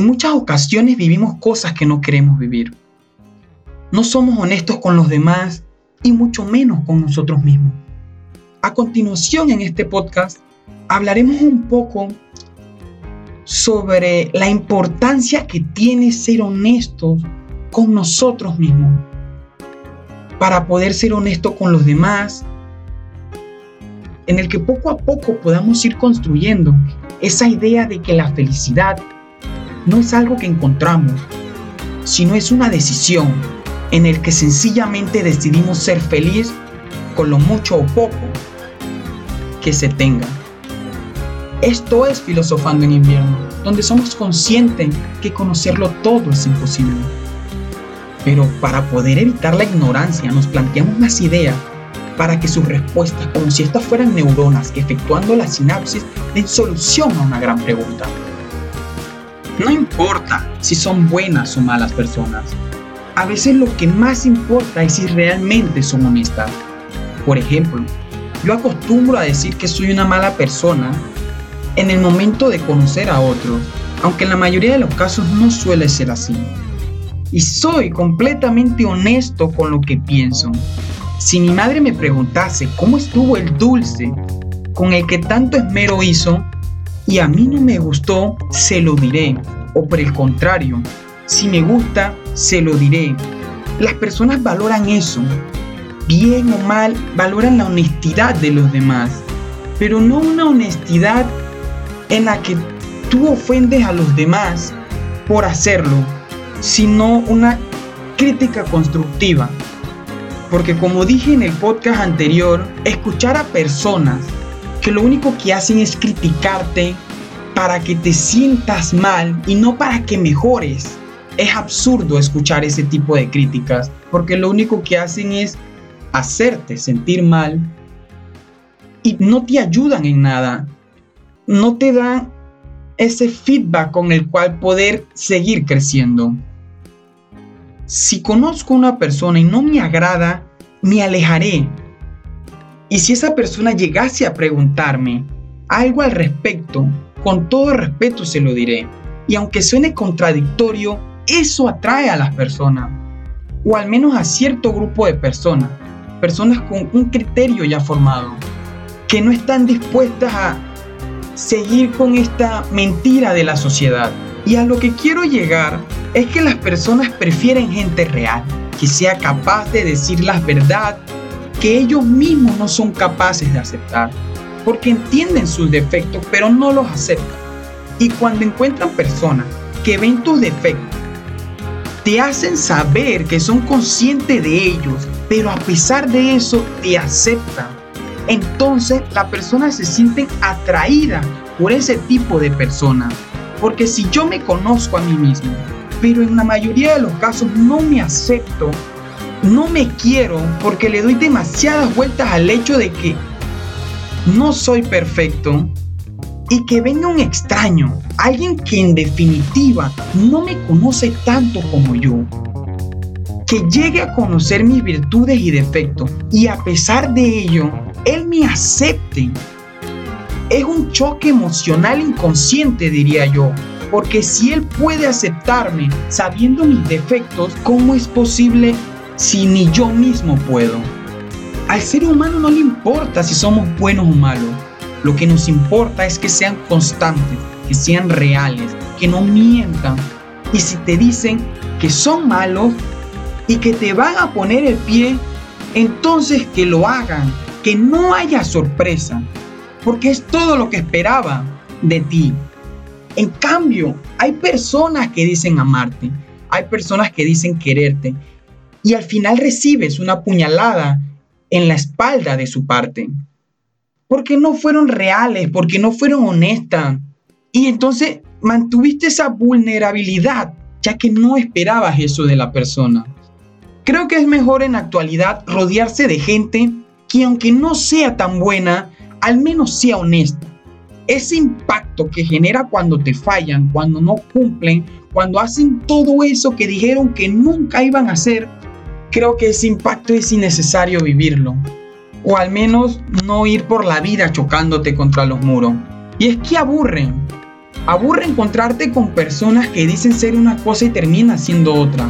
En muchas ocasiones vivimos cosas que no queremos vivir. No somos honestos con los demás y mucho menos con nosotros mismos. A continuación en este podcast hablaremos un poco sobre la importancia que tiene ser honestos con nosotros mismos para poder ser honestos con los demás, en el que poco a poco podamos ir construyendo esa idea de que la felicidad no es algo que encontramos, sino es una decisión en el que sencillamente decidimos ser feliz con lo mucho o poco que se tenga. Esto es filosofando en invierno, donde somos conscientes que conocerlo todo es imposible. Pero para poder evitar la ignorancia nos planteamos las ideas para que sus respuestas, como si estas fueran neuronas que efectuando la sinapsis den solución a una gran pregunta. No importa si son buenas o malas personas, a veces lo que más importa es si realmente son honestas. Por ejemplo, yo acostumbro a decir que soy una mala persona en el momento de conocer a otros, aunque en la mayoría de los casos no suele ser así. Y soy completamente honesto con lo que pienso. Si mi madre me preguntase cómo estuvo el dulce con el que tanto esmero hizo y a mí no me gustó, se lo diré. O por el contrario, si me gusta, se lo diré. Las personas valoran eso. Bien o mal, valoran la honestidad de los demás. Pero no una honestidad en la que tú ofendes a los demás por hacerlo, sino una crítica constructiva. Porque como dije en el podcast anterior, escuchar a personas que lo único que hacen es criticarte para que te sientas mal y no para que mejores. Es absurdo escuchar ese tipo de críticas porque lo único que hacen es hacerte sentir mal y no te ayudan en nada. No te dan ese feedback con el cual poder seguir creciendo. Si conozco a una persona y no me agrada, me alejaré. Y si esa persona llegase a preguntarme algo al respecto, con todo respeto se lo diré. Y aunque suene contradictorio, eso atrae a las personas. O al menos a cierto grupo de personas. Personas con un criterio ya formado. Que no están dispuestas a seguir con esta mentira de la sociedad. Y a lo que quiero llegar es que las personas prefieren gente real, que sea capaz de decir la verdad que ellos mismos no son capaces de aceptar, porque entienden sus defectos pero no los aceptan. Y cuando encuentran personas que ven tus defectos, te hacen saber que son conscientes de ellos, pero a pesar de eso te aceptan. Entonces la persona se siente atraída por ese tipo de persona. Porque si yo me conozco a mí mismo, pero en la mayoría de los casos no me acepto, no me quiero porque le doy demasiadas vueltas al hecho de que no soy perfecto y que venga un extraño, alguien que en definitiva no me conoce tanto como yo, que llegue a conocer mis virtudes y defectos y a pesar de ello, él me acepte. Es un choque emocional inconsciente, diría yo, porque si él puede aceptarme sabiendo mis defectos, ¿cómo es posible si ni yo mismo puedo? Al ser humano no le importa si somos buenos o malos. Lo que nos importa es que sean constantes, que sean reales, que no mientan. Y si te dicen que son malos y que te van a poner el pie, entonces que lo hagan, que no haya sorpresa, porque es todo lo que esperaba de ti. En cambio, hay personas que dicen amarte, hay personas que dicen quererte y al final recibes una puñalada en la espalda de su parte. Porque no fueron reales, porque no fueron honestas. Y entonces mantuviste esa vulnerabilidad, ya que no esperabas eso de la persona. Creo que es mejor en actualidad rodearse de gente que aunque no sea tan buena, al menos sea honesta ese impacto que genera cuando te fallan, cuando no cumplen, cuando hacen todo eso que dijeron que nunca iban a hacer, creo que ese impacto es innecesario vivirlo. O al menos no ir por la vida chocándote contra los muros. Y es que aburren. Aburre encontrarte con personas que dicen ser una cosa y terminan siendo otra.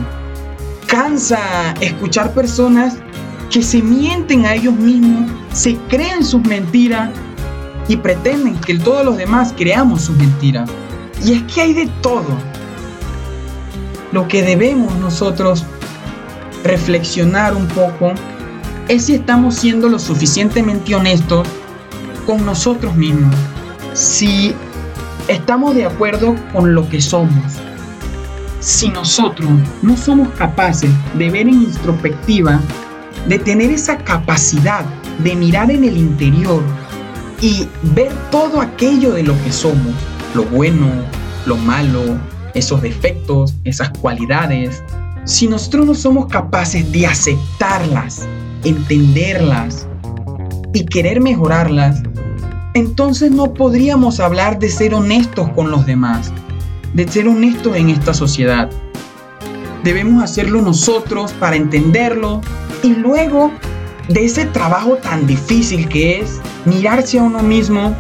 Cansa escuchar personas que se mienten a ellos mismos, se creen sus mentiras y pretenden que todos los demás creamos sus mentiras. Y es que hay de todo. Lo que debemos nosotros reflexionar un poco es si estamos siendo lo suficientemente honestos con nosotros mismos. Si estamos de acuerdo con lo que somos. Si nosotros no somos capaces de ver en introspectiva, de tener esa capacidad de mirar en el interior y ver todo aquello de lo que somos, lo bueno, lo malo, esos defectos, esas cualidades, si nosotros no somos capaces de aceptarlas, entenderlas y querer mejorarlas, entonces no podríamos hablar de ser honestos con los demás, de ser honestos en esta sociedad. Debemos hacerlo nosotros para entenderlo y luego de ese trabajo tan difícil que es mirarse a uno mismo,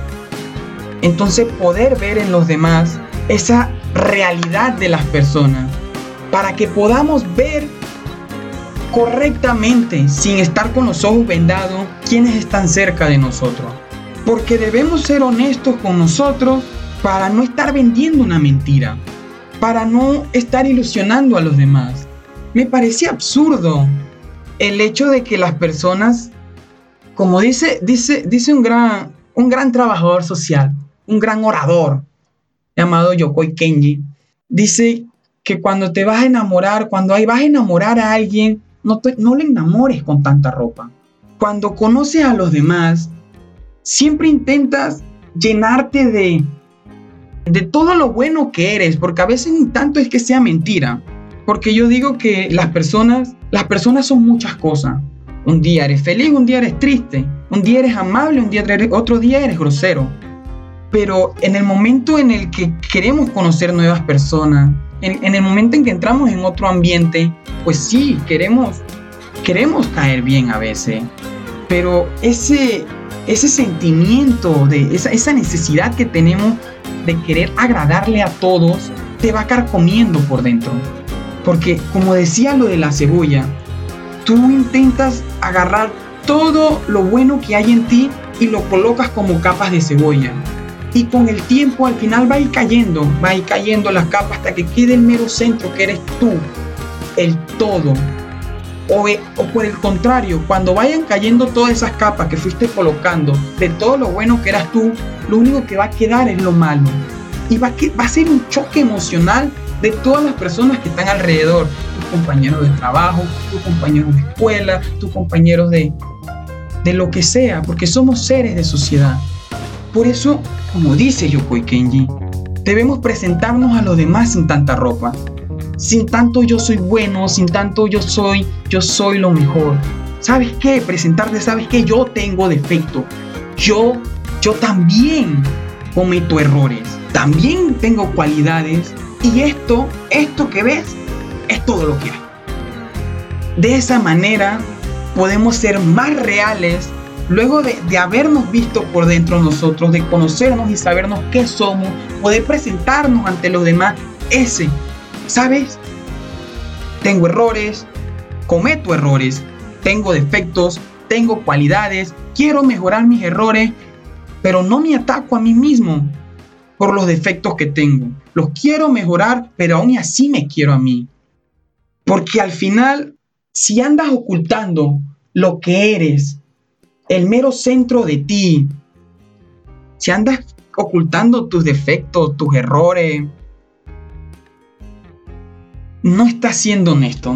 entonces poder ver en los demás esa realidad de las personas, para que podamos ver correctamente, sin estar con los ojos vendados, quienes están cerca de nosotros. Porque debemos ser honestos con nosotros para no estar vendiendo una mentira, para no estar ilusionando a los demás. Me parecía absurdo el hecho de que las personas, como dice, dice, dice un, gran, un gran trabajador social, un gran orador llamado Yokoi Kenji, dice que cuando te vas a enamorar, cuando vas a enamorar a alguien, no, no le enamores con tanta ropa. Cuando conoces a los demás, siempre intentas llenarte de, de todo lo bueno que eres, porque a veces ni tanto es que sea mentira. Porque yo digo que las personas, las personas son muchas cosas. Un día eres feliz, un día eres triste, un día eres amable, un día otro día eres grosero. Pero en el momento en el que queremos conocer nuevas personas, en, el momento en que entramos en otro ambiente, pues sí, queremos, queremos caer bien a veces. Pero ese, ese sentimiento, de esa, esa necesidad que tenemos de querer agradarle a todos, te va a carcomiendo por dentro. Porque como decía lo de la cebolla, tú intentas agarrar todo lo bueno que hay en ti y lo colocas como capas de cebolla. Y con el tiempo al final va a ir cayendo, va a ir cayendo las capas hasta que quede el mero centro que eres tú, el todo, e, o, por el contrario, cuando vayan cayendo todas esas capas que fuiste colocando de todo lo bueno que eras tú, lo único que va a quedar es lo malo. Y va a, va a ser un choque emocional de todas las personas que están alrededor. Tus compañeros de trabajo, tus compañeros de escuela, tus compañeros de, de lo que sea, porque somos seres de sociedad. Por eso, como dice Yokoi Kenji, debemos presentarnos a los demás sin tanta ropa, sin tanto yo soy bueno, sin tanto yo soy, yo soy lo mejor. ¿Sabes qué? Presentarte, ¿sabes qué? Yo tengo defecto. Yo, yo también cometo errores. También tengo cualidades. Y esto, esto que ves, es todo lo que hay. De esa manera podemos ser más reales luego de, de, habernos visto por dentro nosotros, de conocernos y sabernos qué somos, poder presentarnos ante los demás ese ¿Sabes? Tengo errores, cometo errores, tengo defectos, tengo cualidades, quiero mejorar mis errores, pero no me ataco a mí mismo por los defectos que tengo. Los quiero mejorar, pero aún así me quiero a mí. Porque al final, si andas ocultando lo que eres, el mero centro de ti, si andas ocultando tus defectos, tus errores, no está siendo honesto.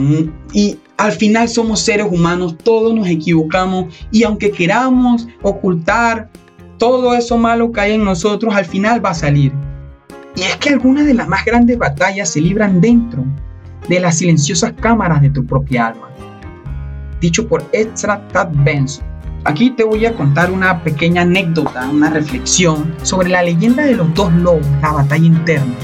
Y al final somos seres humanos, todos nos equivocamos y aunque queramos ocultar todo eso malo que hay en nosotros, al final va a salir. Y es que algunas de las más grandes batallas se libran dentro de las silenciosas cámaras de tu propia alma. Dicho por Ezra Tad Benson. Aquí te voy a contar una pequeña anécdota, una reflexión sobre la leyenda de los dos lobos, la batalla interna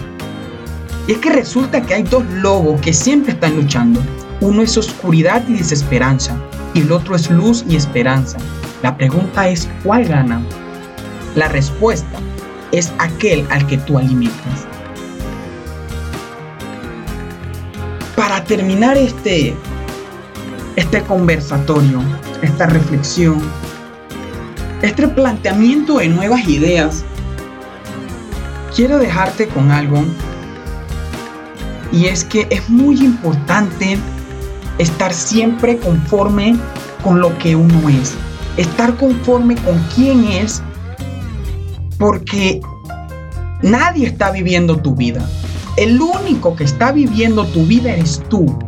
y es que resulta que hay dos lobos que siempre están luchando. Uno es oscuridad y desesperanza, y el otro es luz y esperanza. La pregunta es, ¿cuál gana? La respuesta es aquel al que tú alimentas. Para terminar este, este conversatorio, esta reflexión, este planteamiento de nuevas ideas, quiero dejarte con algo y es que es muy importante estar siempre conforme con lo que uno es, estar conforme con quién es, porque nadie está viviendo tu vida. El único que está viviendo tu vida eres tú.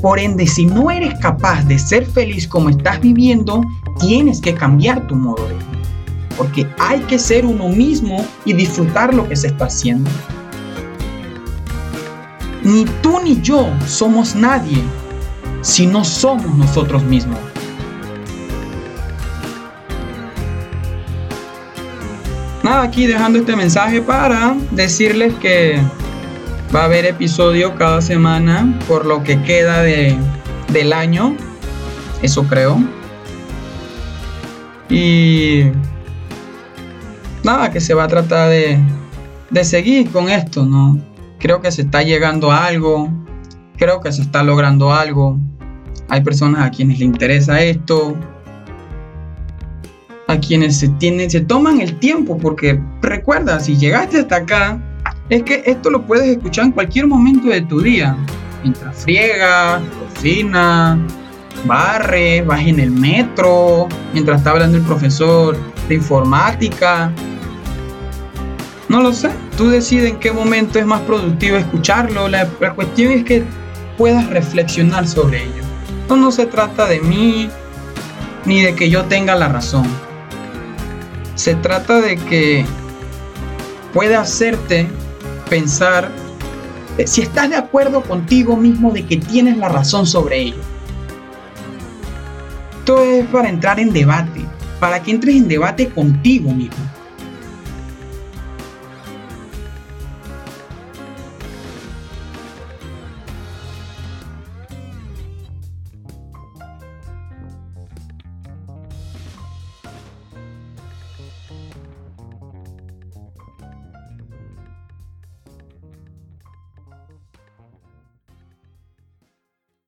Por ende, si no eres capaz de ser feliz como estás viviendo, tienes que cambiar tu modo de vida. Porque hay que ser uno mismo y disfrutar lo que se está haciendo. Ni tú ni yo somos nadie si no somos nosotros mismos. Nada, aquí dejando este mensaje para decirles que va a haber episodio cada semana por lo que queda de, del año. Eso creo. Y nada, que se va a tratar de, de seguir con esto, ¿no? Creo que se está llegando a algo, creo que se está logrando algo. Hay personas a quienes le interesa esto, a quienes se tienen, se toman el tiempo, porque recuerda, si llegaste hasta acá, es que esto lo puedes escuchar en cualquier momento de tu día, mientras friega, cocina, barre, vas en el metro, mientras está hablando el profesor de informática. No lo sé, tú decides en qué momento es más productivo escucharlo. La, la cuestión es que puedas reflexionar sobre ello. Esto no se trata de mí ni de que yo tenga la razón. Se trata de que pueda hacerte pensar si estás de acuerdo contigo mismo de que tienes la razón sobre ello. Esto es para entrar en debate, para que entres en debate contigo mismo